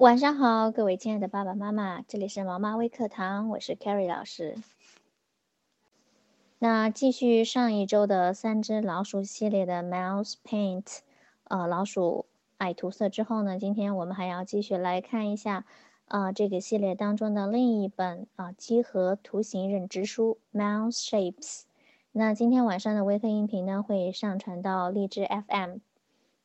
晚上好，各位亲爱的爸爸妈妈，这里是毛妈微课堂，我是 Carrie 老师。那继续上一周的三只老鼠系列的 Mouse Paint，呃，老鼠爱涂色之后呢，今天我们还要继续来看一下，呃，这个系列当中的另一本啊几何图形认知书 Mouse Shapes。那今天晚上的微课音频呢会上传到荔枝 FM，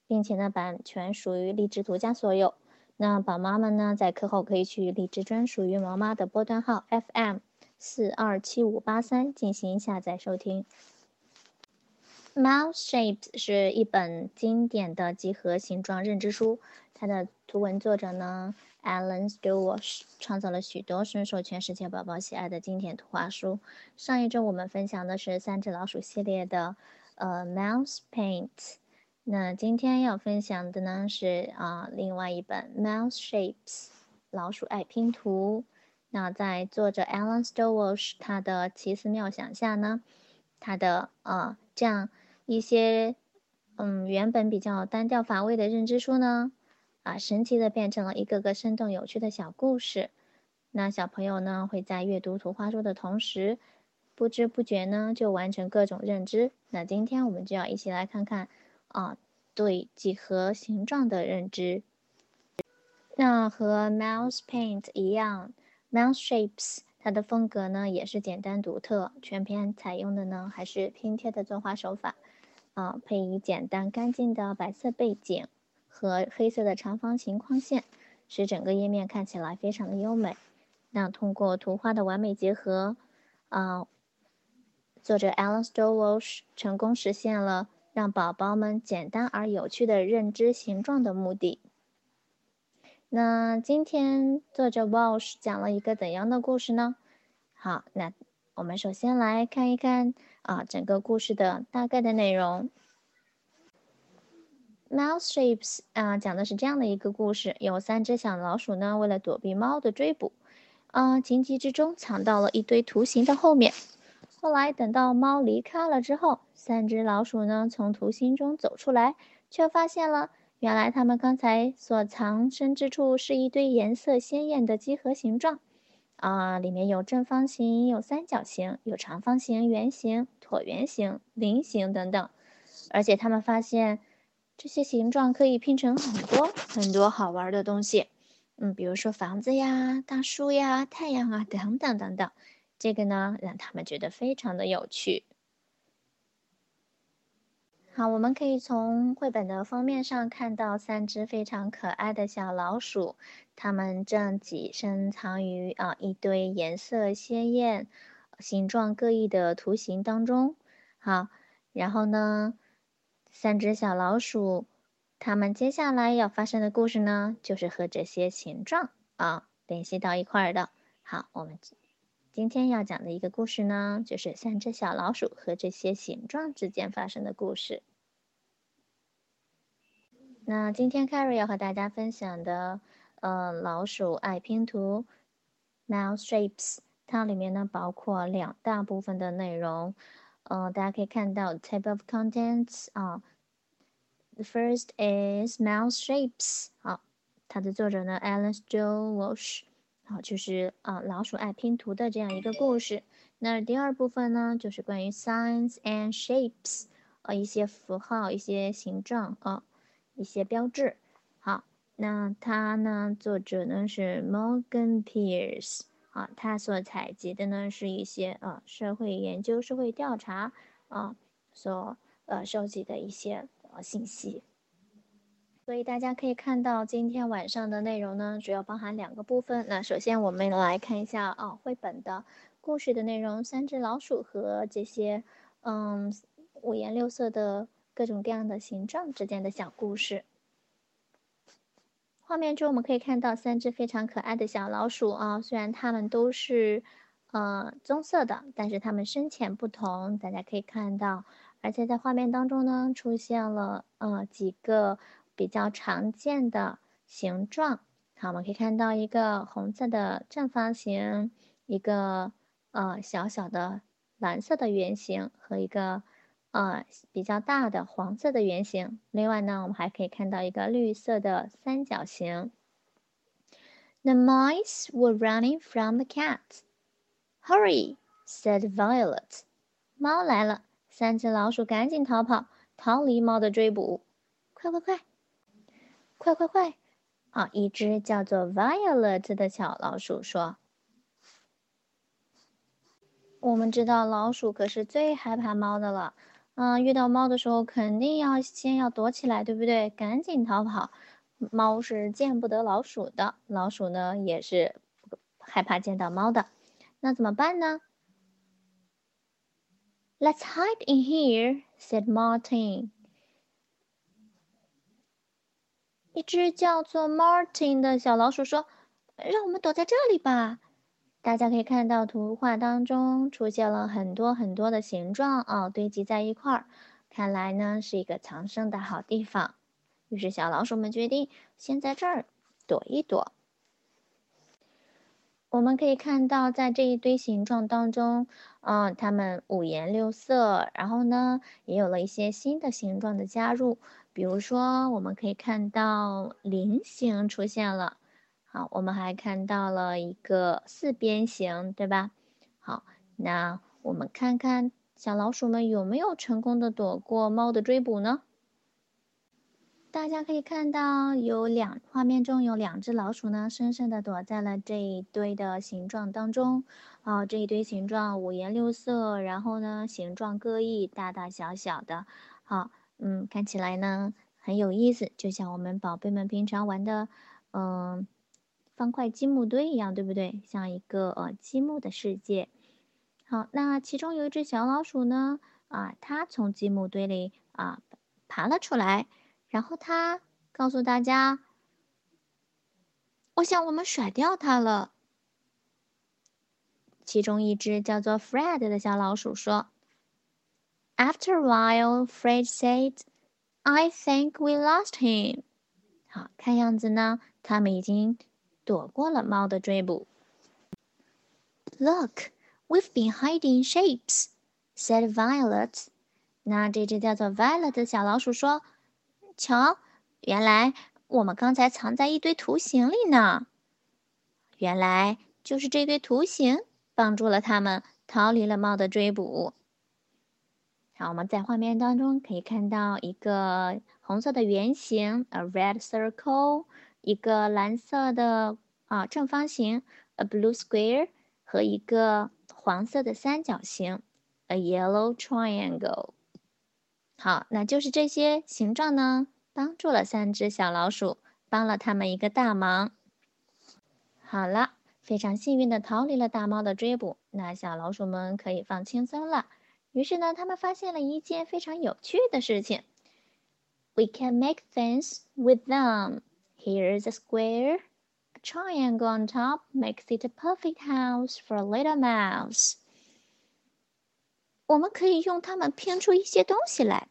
并且呢版权属于荔枝独家所有。那宝妈们呢，在课后可以去荔枝专属于毛妈的波段号 FM 四二七五八三进行下载收听。Mouse Shapes 是一本经典的几何形状认知书，它的图文作者呢，Alan Stewart 创造了许多深受全世界宝宝喜爱的经典图画书。上一周我们分享的是三只老鼠系列的呃 Mouse Paint。那今天要分享的呢是啊，另外一本《Mouse Shapes》老鼠爱拼图。那在作者 Alan Stowell 他的奇思妙想下呢，他的呃这样一些嗯原本比较单调乏味的认知书呢，啊神奇的变成了一个个生动有趣的小故事。那小朋友呢会在阅读图画书的同时，不知不觉呢就完成各种认知。那今天我们就要一起来看看。啊，对几何形状的认知。那和 Mouse Paint 一样，Mouse Shapes 它的风格呢也是简单独特，全篇采用的呢还是拼贴的作画手法。啊，配以简单干净的白色背景和黑色的长方形框线，使整个页面看起来非常的优美。那通过图画的完美结合，啊，作者 Alan Stowell 成功实现了。让宝宝们简单而有趣的认知形状的目的。那今天作者 Walsh 讲了一个怎样的故事呢？好，那我们首先来看一看啊，整个故事的大概的内容。Mouse Shapes 啊，讲的是这样的一个故事：有三只小老鼠呢，为了躲避猫的追捕，啊，情急之中藏到了一堆图形的后面。后来等到猫离开了之后，三只老鼠呢从图形中走出来，却发现了原来他们刚才所藏身之处是一堆颜色鲜艳的几何形状，啊，里面有正方形，有三角形，有长方形、圆形、椭圆形、菱形等等，而且他们发现这些形状可以拼成很多很多好玩的东西，嗯，比如说房子呀、大树呀、太阳啊等等等等。这个呢，让他们觉得非常的有趣。好，我们可以从绘本的封面上看到三只非常可爱的小老鼠，它们正挤身藏于啊一堆颜色鲜艳、形状各异的图形当中。好，然后呢，三只小老鼠，它们接下来要发生的故事呢，就是和这些形状啊联系到一块儿的。好，我们。今天要讲的一个故事呢，就是三只小老鼠和这些形状之间发生的故事。那今天 Carrie 要和大家分享的，呃，老鼠爱拼图，Mouse Shapes，它里面呢包括两大部分的内容，呃，大家可以看到 Table of Contents 啊，The first is Mouse Shapes，好，它的作者呢 Alice Jo Walsh。好，就是啊，老鼠爱拼图的这样一个故事。那第二部分呢，就是关于 signs and shapes，呃，一些符号、一些形状啊，一些标志。好，那它呢，作者呢是 Morgan Pierce，啊，他所采集的呢是一些呃社会研究、社会调查啊所呃收集的一些呃信息。所以大家可以看到，今天晚上的内容呢，主要包含两个部分。那首先我们来看一下啊，绘本的故事的内容：三只老鼠和这些嗯五颜六色的各种各样的形状之间的小故事。画面中我们可以看到三只非常可爱的小老鼠啊，虽然它们都是呃棕色的，但是它们深浅不同。大家可以看到，而且在画面当中呢，出现了呃几个。比较常见的形状，好，我们可以看到一个红色的正方形，一个呃小小的蓝色的圆形和一个呃比较大的黄色的圆形。另外呢，我们还可以看到一个绿色的三角形。The mice were running from the cat. Hurry, said Violet. 猫来了，三只老鼠赶紧逃跑，逃离猫的追捕。快快快，快快快！啊，一只叫做 Violet 的小老鼠说：“我们知道老鼠可是最害怕猫的了。嗯，遇到猫的时候，肯定要先要躲起来，对不对？赶紧逃跑。”猫是见不得老鼠的，老鼠呢也是害怕见到猫的。那怎么办呢？Let's hide in here," said Martin. 一只叫做 Martin 的小老鼠说：“让我们躲在这里吧。”大家可以看到图画当中出现了很多很多的形状啊，堆积在一块儿，看来呢是一个藏身的好地方。于是，小老鼠们决定先在这儿躲一躲。我们可以看到，在这一堆形状当中，嗯，它们五颜六色，然后呢，也有了一些新的形状的加入。比如说，我们可以看到菱形出现了。好，我们还看到了一个四边形，对吧？好，那我们看看小老鼠们有没有成功的躲过猫的追捕呢？大家可以看到，有两画面中有两只老鼠呢，深深的躲在了这一堆的形状当中。啊，这一堆形状五颜六色，然后呢，形状各异，大大小小的。好，嗯，看起来呢很有意思，就像我们宝贝们平常玩的，嗯，方块积木堆一样，对不对？像一个呃积木的世界。好，那其中有一只小老鼠呢，啊，它从积木堆里啊爬了出来。然后它告诉大家：“我想我们甩掉它了。”其中一只叫做 Fred 的小老鼠说 ：“After a while, Fred said, I think we lost him。”好，看样子呢，他们已经躲过了猫的追捕。Look, we've been hiding shapes," said Violet。那这只叫做 Violet 的小老鼠说。瞧，原来我们刚才藏在一堆图形里呢。原来就是这堆图形帮助了他们逃离了猫的追捕。 好，我们在画面当中可以看到一个红色的圆形，a red circle，一个蓝色的啊正方形，a blue square，和一个黄色的三角形，a yellow triangle。好，那就是这些形状呢，帮助了三只小老鼠，帮了他们一个大忙。好了，非常幸运的逃离了大猫的追捕，那小老鼠们可以放轻松了。于是呢，他们发现了一件非常有趣的事情：We can make things with them. Here's a square. A triangle on top makes it a perfect house for a little mouse. 我们可以用它们拼出一些东西来。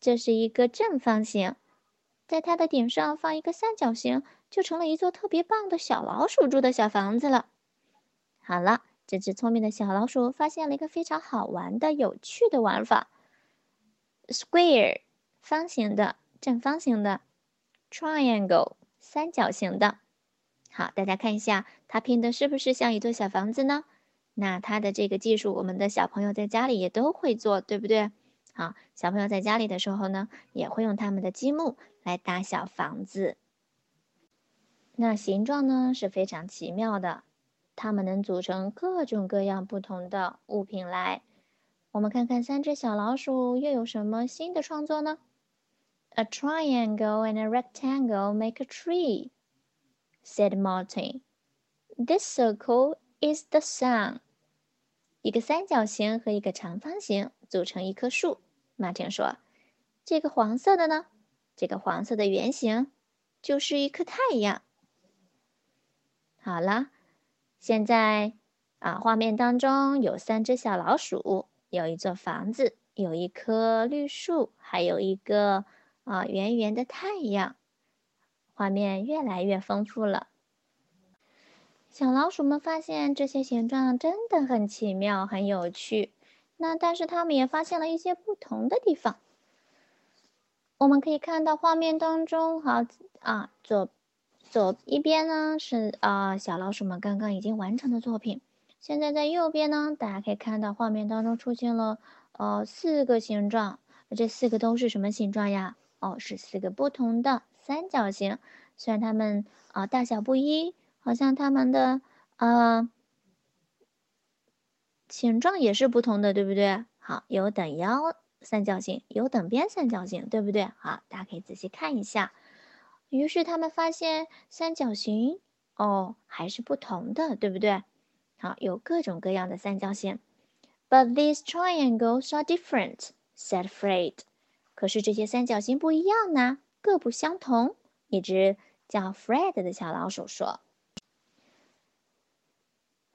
这是一个正方形，在它的顶上放一个三角形，就成了一座特别棒的小老鼠住的小房子了。好了，这只聪明的小老鼠发现了一个非常好玩的、有趣的玩法：square，方形的、正方形的；triangle，三角形的。好，大家看一下，它拼的是不是像一座小房子呢？那它的这个技术，我们的小朋友在家里也都会做，对不对？好，小朋友在家里的时候呢，也会用他们的积木来搭小房子。那形状呢是非常奇妙的，它们能组成各种各样不同的物品来。我们看看三只小老鼠又有什么新的创作呢？A triangle and a rectangle make a tree," said Martin. "This circle is the sun." 一个三角形和一个长方形组成一棵树，马丁说：“这个黄色的呢？这个黄色的圆形就是一颗太阳。”好了，现在啊，画面当中有三只小老鼠，有一座房子，有一棵绿树，还有一个啊圆圆的太阳。画面越来越丰富了。小老鼠们发现这些形状真的很奇妙、很有趣。那但是他们也发现了一些不同的地方。我们可以看到画面当中，好啊，左左一边呢是啊小老鼠们刚刚已经完成的作品，现在在右边呢，大家可以看到画面当中出现了呃四个形状，这四个都是什么形状呀？哦，是四个不同的三角形，虽然它们啊大小不一，好像它们的呃形状也是不同的，对不对？好，有等腰三角形，有等边三角形，对不对？好，大家可以仔细看一下。于是他们发现三角形哦还是不同的，对不对？好，有各种各样的三角形。But these triangles are different," said Fred. 可是这些三角形不一样呢，各不相同。一只叫 Fred 的小老鼠说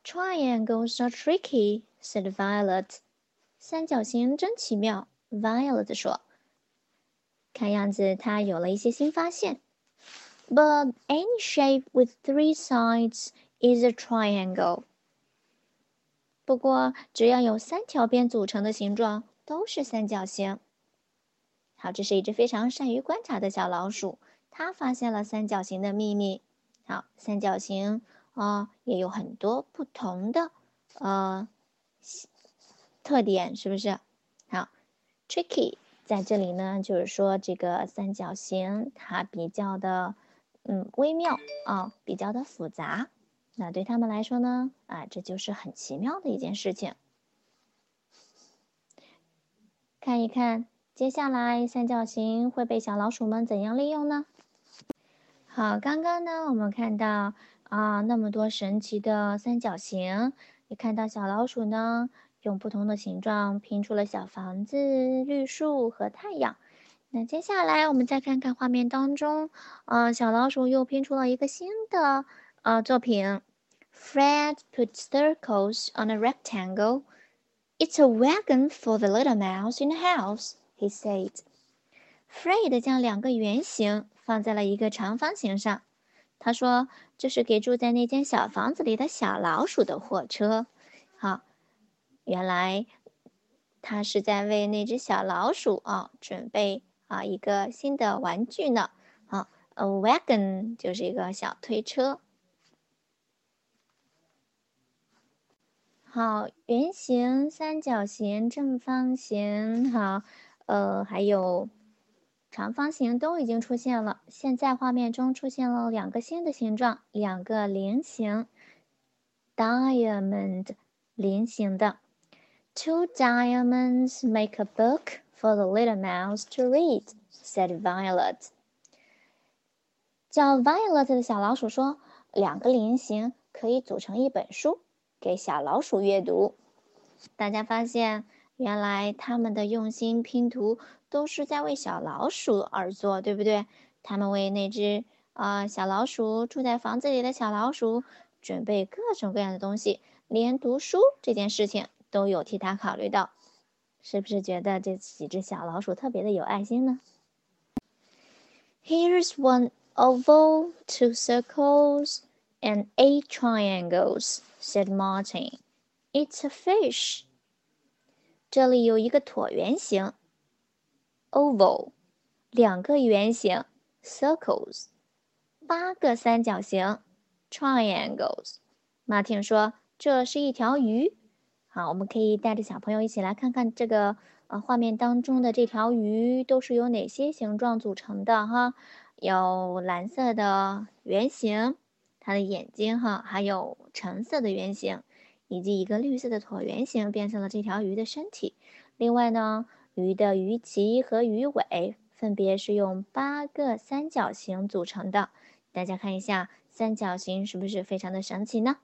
：“Triangles are tricky," said Violet. 三角形真奇妙，Violet 说。看样子他有了一些新发现。But any shape with three sides is a triangle. 不过，只要有三条边组成的形状都是三角形。好，这是一只非常善于观察的小老鼠，它发现了三角形的秘密。好，三角形啊也有很多不同的呃特点，是不是？好，tricky 在这里呢，就是说这个三角形它比较的。嗯，微妙啊，比较的复杂。那对他们来说呢，啊，这就是很奇妙的一件事情。看一看，接下来三角形会被小老鼠们怎样利用呢？好，刚刚呢，我们看到啊，那么多神奇的三角形，也看到小老鼠呢，用不同的形状拼出了小房子、绿树和太阳。那接下来我们再看看画面当中，呃，小老鼠又拼出了一个新的呃作品。Fred put circles on a rectangle. It's a wagon for the little mouse in the house, he said. Fred 将两个圆形放在了一个长方形上。他说：“这是给住在那间小房子里的小老鼠的货车。”好，原来他是在为那只小老鼠啊准备。啊，一个新的玩具呢。好，a wagon 就是一个小推车。好，圆形、三角形、正方形，好，呃，还有长方形都已经出现了。现在画面中出现了两个新的形状，两个菱形，diamond 菱形的。Two diamonds make a book. For the little mouse to read," said Violet. 叫 Violet 的小老鼠说：“两个菱形可以组成一本书，给小老鼠阅读。”大家发现，原来他们的用心拼图都是在为小老鼠而做，对不对？他们为那只啊小老鼠住在房子里的小老鼠准备各种各样的东西，连读书这件事情都有替他考虑到。是不是觉得这几只小老鼠特别的有爱心呢？Here's one oval, two circles, and eight triangles," said Martin. "It's a fish." 这里有一个椭圆形，oval，两个圆形，circles，八个三角形，triangles。马汀说：“这是一条鱼。” 好，我们可以带着小朋友一起来看看这个呃画面当中的这条鱼都是由哪些形状组成的哈？有蓝色的圆形，它的眼睛哈，还有橙色的圆形，以及一个绿色的椭圆形，变成了这条鱼的身体。另外呢，鱼的鱼鳍和鱼尾分别是用八个三角形组成的。大家看一下，三角形是不是非常的神奇呢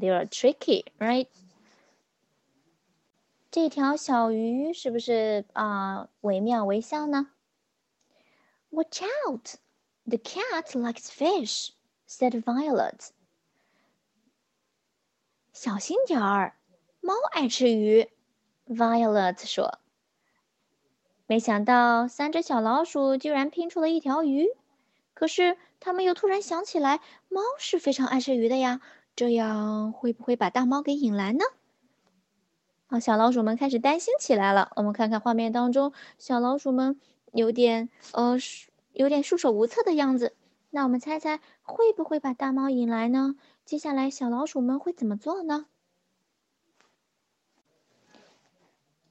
？They are tricky, right? 这条小鱼是不是啊惟妙惟肖呢？Watch out! The cat likes fish," said Violet. 小心点儿，猫爱吃鱼。Violet 说。没想到三只小老鼠居然拼出了一条鱼，可是他们又突然想起来，猫是非常爱吃鱼的呀，这样会不会把大猫给引来呢？小老鼠们开始担心起来了。我们看看画面当中，小老鼠们有点呃，有点束手无策的样子。那我们猜猜会不会把大猫引来呢？接下来小老鼠们会怎么做呢？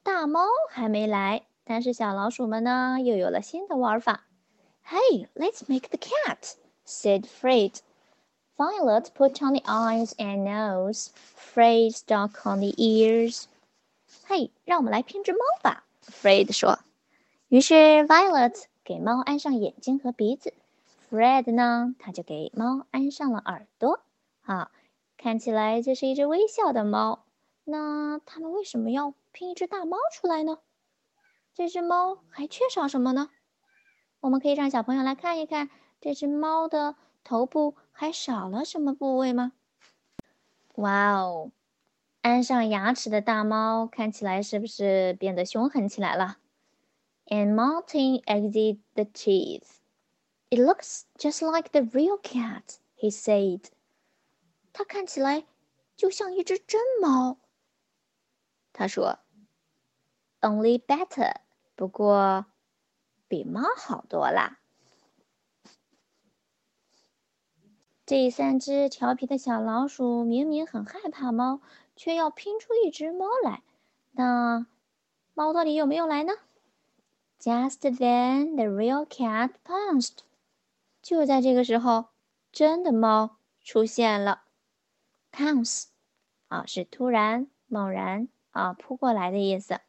大猫还没来，但是小老鼠们呢又有了新的玩法。Hey, let's make the cat," said Fred. Violet put on the eyes and nose. Fred stuck on the ears. 嘿，让我们来拼只猫吧，Fred 说。于是 Violet 给猫安上眼睛和鼻子。Fred 呢，他就给猫安上了耳朵。好，看起来这是一只微笑的猫。那他们为什么要拼一只大猫出来呢？这只猫还缺少什么呢？我们可以让小朋友来看一看，这只猫的头部还少了什么部位吗？哇哦，安上牙齿的大猫看起来是不是变得凶狠起来了？And Martin exit the teeth. It looks just like the real cat, he said. 它看起来就像一只真猫。他说：“Only better，不过比猫好多啦。”这三只调皮的小老鼠明明很害怕猫，却要拼出一只猫来。那猫到底有没有来呢？Just then, the real cat pounced. 就在这个时候，真的猫出现了。Pounce，啊，是突然、猛然啊扑过来的意思。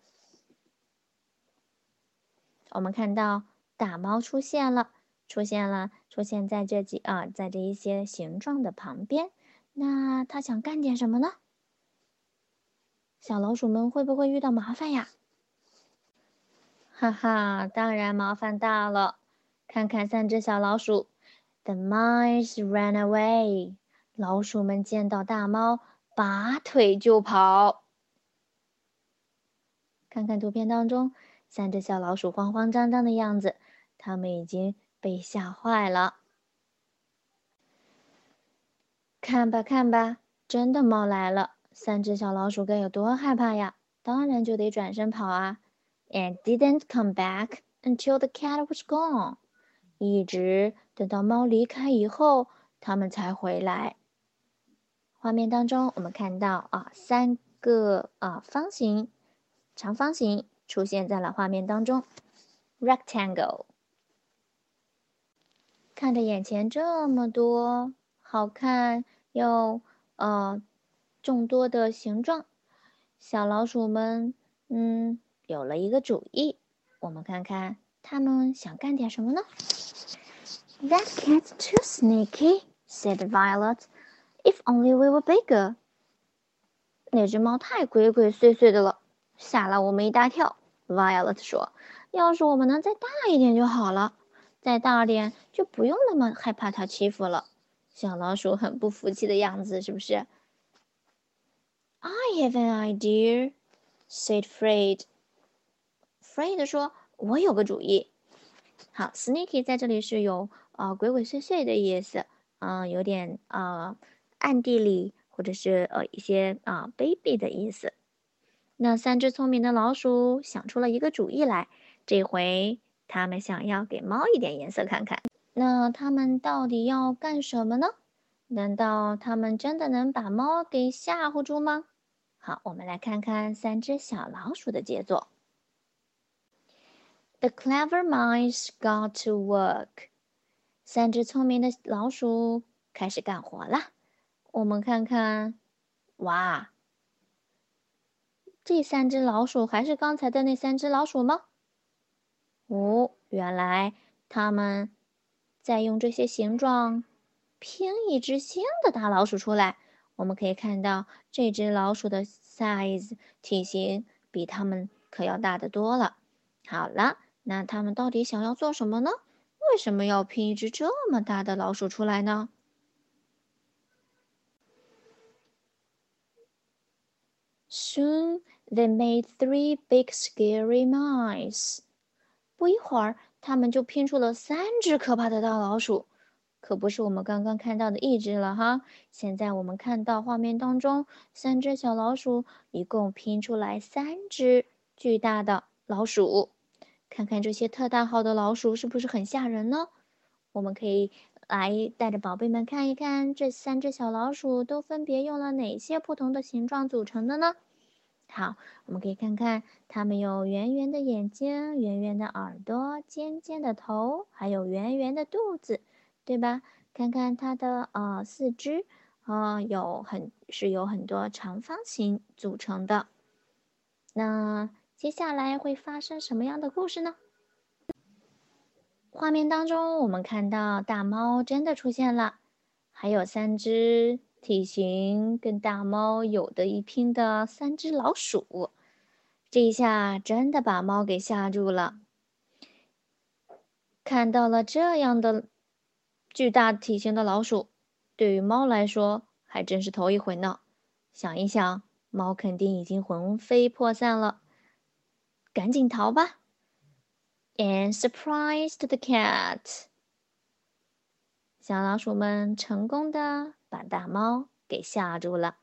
我们看到大猫出现了，出现了，出现在这几啊，在这一些形状的旁边。那它想干点什么呢？小老鼠们会不会遇到麻烦呀？哈哈，当然麻烦大了。看看三只小老鼠，The mice ran away。老鼠们见到大猫，拔腿就跑。看看图片当中，三只小老鼠慌慌张张的样子，它们已经被吓坏了。看吧看吧，真的猫来了，三只小老鼠该有多害怕呀！当然就得转身跑啊。And didn't come back until the cat was gone. 一直等到猫离开以后，它们才回来。画面当中，我们看到啊，三个啊方形、长方形出现在了画面当中，rectangle。看着眼前这么多好看又呃众多的形状，小老鼠们嗯有了一个主意。我们看看他们想干点什么呢？That cat's too sneaky," said Violet. "If only we were bigger." 那只猫太鬼鬼祟祟的了，吓了我们一大跳。Violet 说：“要是我们能再大一点就好了，再大点就不用那么害怕它欺负了。”小老鼠很不服气的样子，是不是 Have an idea," said Fred. Fred 说：“我有个主意。”好，sneaky 在这里是有。啊，鬼鬼祟祟的意思，嗯，有点啊，暗地里或者是呃一些啊卑鄙的意思。那三只聪明的老鼠想出了一个主意来，这回他们想要给猫一点颜色看看。那他们到底要干什么呢？难道他们真的能把猫给吓唬住吗？好，我们来看看三只小老鼠的杰作。The clever mice got to work. 三只聪明的老鼠开始干活了。我们看看，哇，这三只老鼠还是刚才的那三只老鼠吗？哦，原来他们在用这些形状拼一只新的大老鼠出来。我们可以看到，这只老鼠的 size 体型比它们可要大得多了。好了，那他们到底想要做什么呢？为什么要拼一只这么大的老鼠出来呢？Soon they made three big scary mice。不一会儿，他们就拼出了三只可怕的大老鼠，可不是我们刚刚看到的一只了哈。现在我们看到画面当中，三只小老鼠一共拼出来三只巨大的老鼠。看看这些特大号的老鼠是不是很吓人呢？我们可以来带着宝贝们看一看，这三只小老鼠都分别用了哪些不同的形状组成的呢？好，我们可以看看，它们有圆圆的眼睛、圆圆的耳朵、尖尖的头，还有圆圆的肚子，对吧？看看它的呃四肢，啊，有很是有很多长方形组成的。那接下来会发生什么样的故事呢？画面当中，我们看到大猫真的出现了，还有三只体型跟大猫有的一拼的三只老鼠。这一下真的把猫给吓住了。看到了这样的巨大体型的老鼠，对于猫来说还真是头一回呢。想一想，猫肯定已经魂飞魄散了，赶紧逃吧！And surprised the cat，小老鼠们成功的把大猫给吓住了。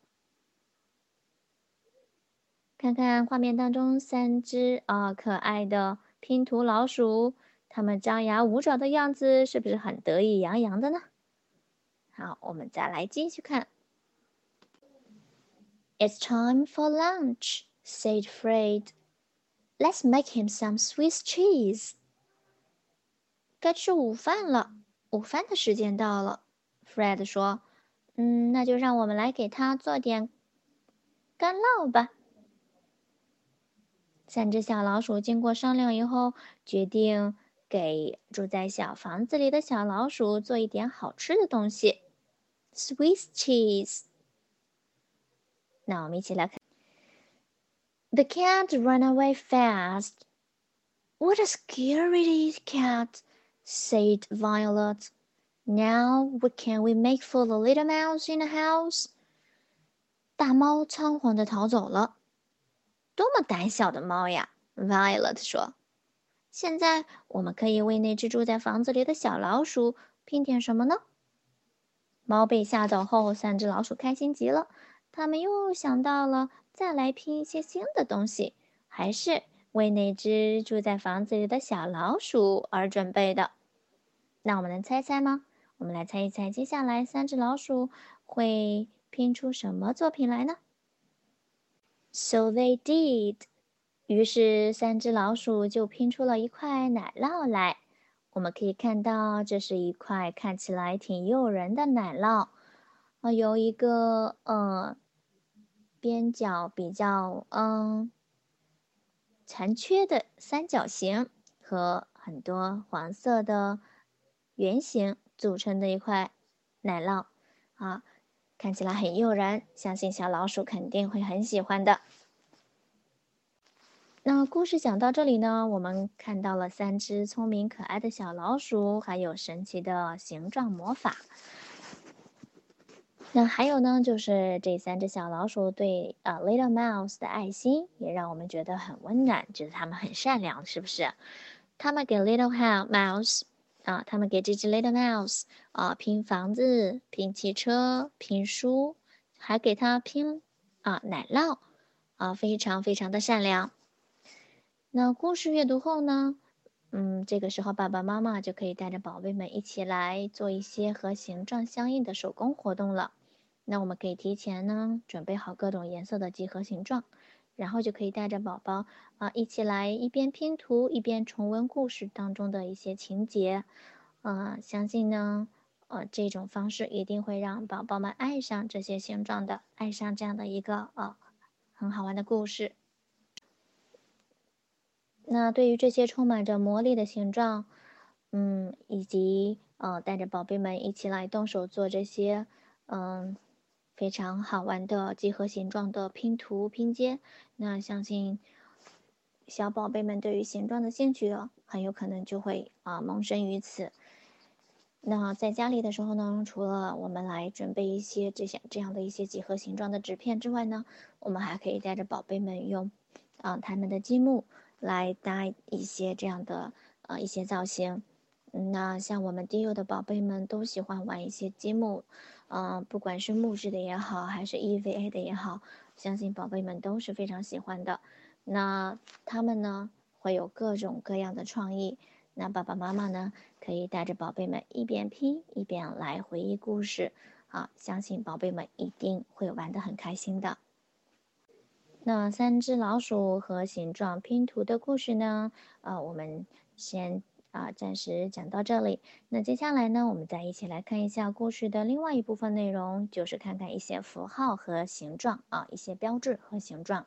看看画面当中三只啊可爱的拼图老鼠，它们张牙舞爪的样子是不是很得意洋洋的呢？好，我们再来继续看。It's time for lunch, said Fred. Let's make him some Swiss cheese。该吃午饭了，午饭的时间到了。Fred 说：“嗯，那就让我们来给他做点干酪吧。”三只小老鼠经过商量以后，决定给住在小房子里的小老鼠做一点好吃的东西，Swiss cheese。那我们一起来看。The cat ran away fast. What a scary cat, said Violet. Now what can we make for the little mouse in the house? 大猫仓皇地逃走了，多么胆小的猫呀！Violet 说：“ 现在我们可以为那只住在房子里的小老鼠拼点什么呢？”猫被吓走后，三只老鼠开心极了，他们又想到了。再来拼一些新的东西，还是为那只住在房子里的小老鼠而准备的。那我们能猜猜吗？我们来猜一猜，接下来三只老鼠会拼出什么作品来呢？So they did。于是三只老鼠就拼出了一块奶酪来。我们可以看到，这是一块看起来挺诱人的奶酪，啊，有一个呃。边角比较嗯残缺的三角形和很多黄色的圆形组成的一块奶酪啊，看起来很诱人，相信小老鼠肯定会很喜欢的。那故事讲到这里呢，我们看到了三只聪明可爱的小老鼠，还有神奇的形状魔法。那还有呢，就是这三只小老鼠对呃 Little Mouse 的爱心，也让我们觉得很温暖，觉得它们很善良，是不是？他们给 Little Mouse 啊，他们给这只 Little Mouse 啊拼房子、拼汽车、拼书，还给它拼啊奶酪啊，非常非常的善良。那故事阅读后呢，嗯，这个时候爸爸妈妈就可以带着宝贝们一起来做一些和形状相应的手工活动了。那我们可以提前呢准备好各种颜色的几何形状，然后就可以带着宝宝啊一起来一边拼图一边重温故事当中的一些情节，啊，相信呢，呃，这种方式一定会让宝宝们爱上这些形状的，爱上这样的一个呃很好玩的故事。那对于这些充满着魔力的形状，嗯，以及呃带着宝贝们一起来动手做这些，嗯。非常好玩的几何形状的拼图拼接，那相信小宝贝们对于形状的兴趣很有可能就会啊萌生于此。那在家里的时候呢，除了我们来准备一些这些这样的一些几何形状的纸片之外呢，我们还可以带着宝贝们用啊他们的积木来搭一些这样的呃一些造型。那像我们低幼的宝贝们都喜欢玩一些积木。嗯，不管是木质的也好，还是 EVA 的也好，相信宝贝们都是非常喜欢的。那他们呢，会有各种各样的创意。那爸爸妈妈呢，可以带着宝贝们一边拼一边来回忆故事，啊，相信宝贝们一定会玩得很开心的。那三只老鼠和形状拼图的故事呢？呃，我们先啊暂时讲到这里。那接下来呢，我们再一起来看一下故事的另外一部分内容，就是看看一些符号和形状啊，一些标志和形状。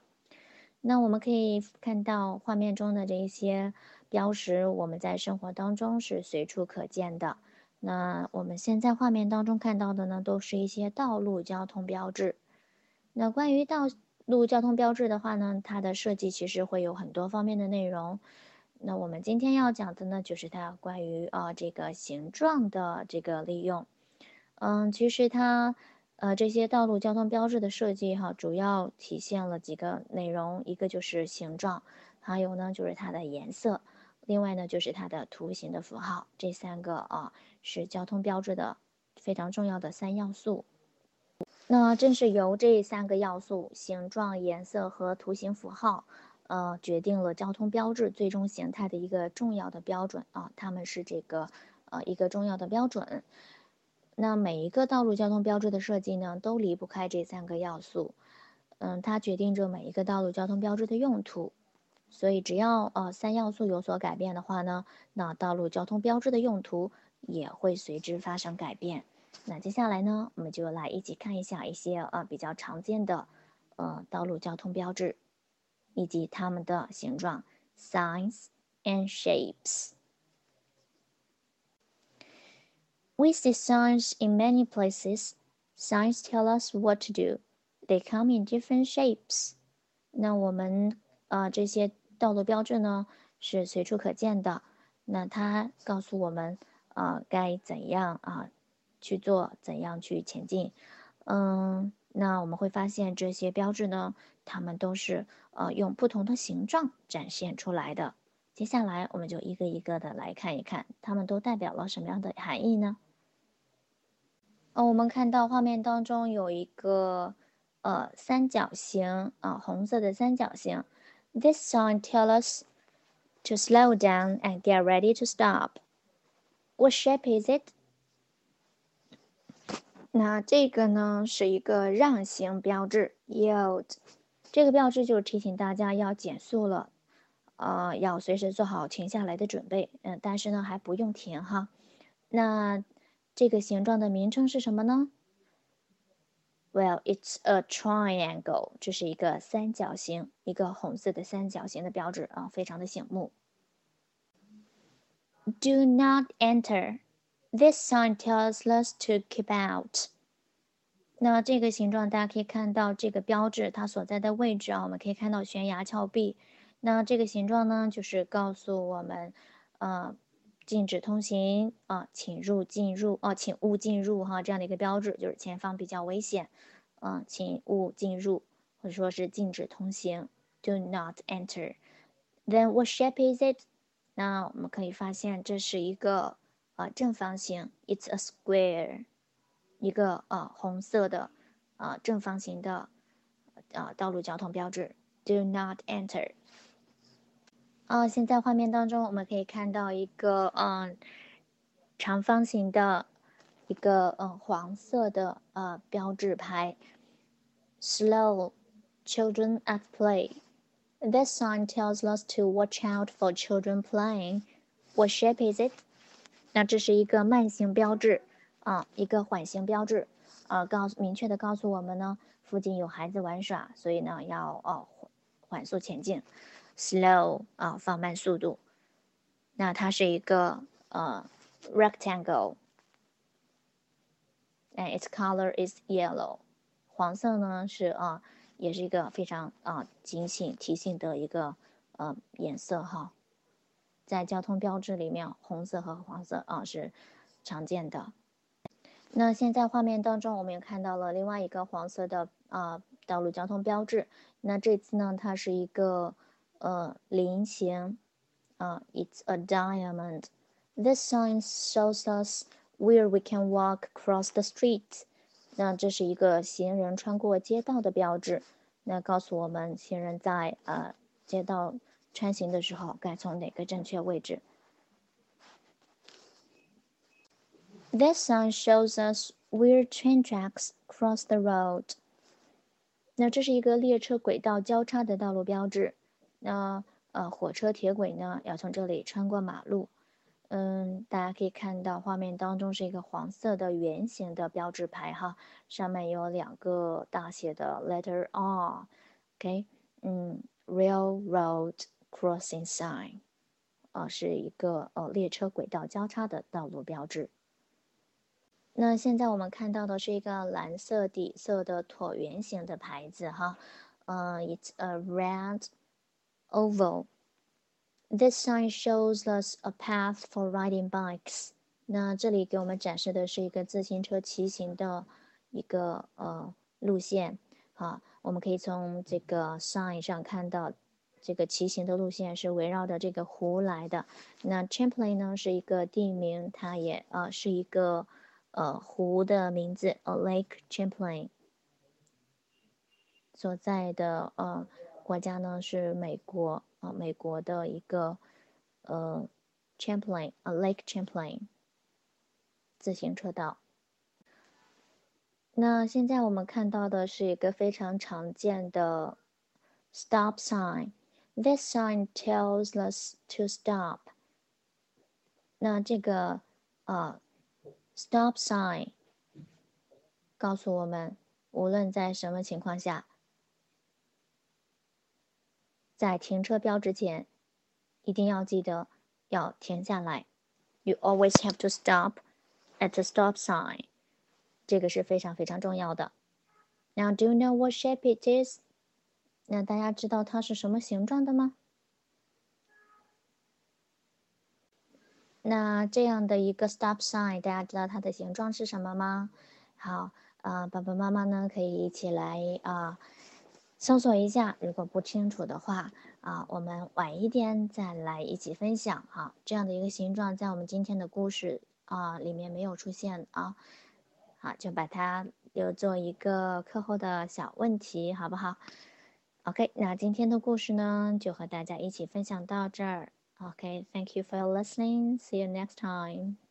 那我们可以看到画面中的这一些标识，我们在生活当中是随处可见的。那我们现在画面当中看到的呢，都是一些道路交通标志。那关于道路交通标志的话呢，它的设计其实会有很多方面的内容。那我们今天要讲的呢，就是它关于啊这个形状的这个利用。嗯，其实它。呃，这些道路交通标志的设计哈，主要体现了几个内容，一个就是形状，还有呢就是它的颜色，另外呢就是它的图形的符号，这三个啊是交通标志的非常重要的三要素。那正是由这三个要素——形状、颜色和图形符号，呃，决定了交通标志最终形态的一个重要的标准啊，它们是这个呃一个重要的标准。那每一个道路交通标志的设计呢，都离不开这三个要素，嗯，它决定着每一个道路交通标志的用途。所以，只要呃三要素有所改变的话呢，那道路交通标志的用途也会随之发生改变。那接下来呢，我们就来一起看一下一些呃比较常见的呃道路交通标志以及它们的形状，signs and shapes。We see signs in many places. Signs tell us what to do. They come in different shapes. 那我们呃这些道路标志呢是随处可见的。那它告诉我们啊该怎样啊去做，怎样去前进。嗯，那我们会发现这些标志呢，它们都是呃用不同的形状展现出来的。接下来我们就一个一个的来看一看，它们都代表了什么样的含义呢？哦，我们看到画面当中有一个呃三角形啊，红色的三角形。This sign tell us to slow down and get ready to stop. What shape is it? 那这个呢是一个让行标志，yield。这个标志就是提醒大家要减速了，呃，要随时做好停下来的准备。嗯，但是呢还不用停哈。那这个形状的名称是什么呢？Well, it's a triangle。这是一个三角形，一个红色的三角形的标志啊，非常的醒目。Do not enter. This sign tells us to keep out. 那这个形状，大家可以看到这个标志它所在的位置啊，我们可以看到悬崖峭壁。那这个形状呢，就是告诉我们，呃。禁止通行啊，请入进入啊，请勿进入哈，这样的一个标志就是前方比较危险，啊，请勿进入或者说是禁止通行，Do not enter。Then what shape is it？那我们可以发现这是一个啊正方形，It's a square，一个啊红色的啊正方形的啊道路交通标志，Do not enter。啊，现在画面当中我们可以看到一个嗯长方形的一个嗯黄色的呃标志牌，Slow children at play. This sign tells us to watch out for children playing. What shape is it? 那这是一个慢行标志啊，一个缓行标志，呃，告诉明确的告诉我们呢，附近有孩子玩耍，所以呢要哦缓速前进。slow 啊，放慢速度。那它是一个呃 rectangle，and its color is yellow。黄色呢是啊，也是一个非常啊警醒提醒的一个呃颜色哈。在交通标志里面，红色和黄色啊是常见的。那现在画面当中，我们也看到了另外一个黄色的啊道路交通标志。那这次呢，它是一个。呃菱形，啊，it's a diamond. This sign shows us where we can walk across the street. 那这是一个行人穿过街道的标志，那告诉我们行人在呃街道穿行的时候该从哪个正确位置。This sign shows us where train tracks cross the road。那这是一个列车轨道交叉的道路标志。那呃，火车铁轨呢要从这里穿过马路。嗯，大家可以看到画面当中是一个黄色的圆形的标志牌哈，上面有两个大写的 letter R。OK，嗯，railroad crossing sign，啊，是一个呃列车轨道交叉的道路标志。那现在我们看到的是一个蓝色底色的椭圆形的牌子哈，呃，it's a red oval. This sign shows us a path for riding bikes. 那这里给我们展示的是一个自行车骑行的一个呃路线哈，我们可以从这个 sign 上看到，这个骑行的路线是围绕着这个湖来的。那 Champlain 呢是一个地名，它也呃是一个。呃，湖的名字，a Lake Champlain，所在的呃国家呢是美国啊，美国的一个呃 Champlain，a Lake Champlain，自行车道。那现在我们看到的是一个非常常见的 stop sign。This sign tells us to stop。那这个啊。Stop sign 告诉我们，无论在什么情况下，在停车标志前，一定要记得要停下来。You always have to stop at the stop sign。这个是非常非常重要的。Now, do you know what shape it is？ 那大家知道它是什么形状的吗？那这样的一个 stop sign，大家知道它的形状是什么吗？好，啊，爸爸妈妈呢可以一起来啊搜索一下，如果不清楚的话啊，我们晚一点再来一起分享哈。这样的一个形状在我们今天的故事啊里面没有出现啊，好，就把它留作一个课后的小问题，好不好？OK，那今天的故事呢就和大家一起分享到这儿。OK，Thank you for your listening. See you next time.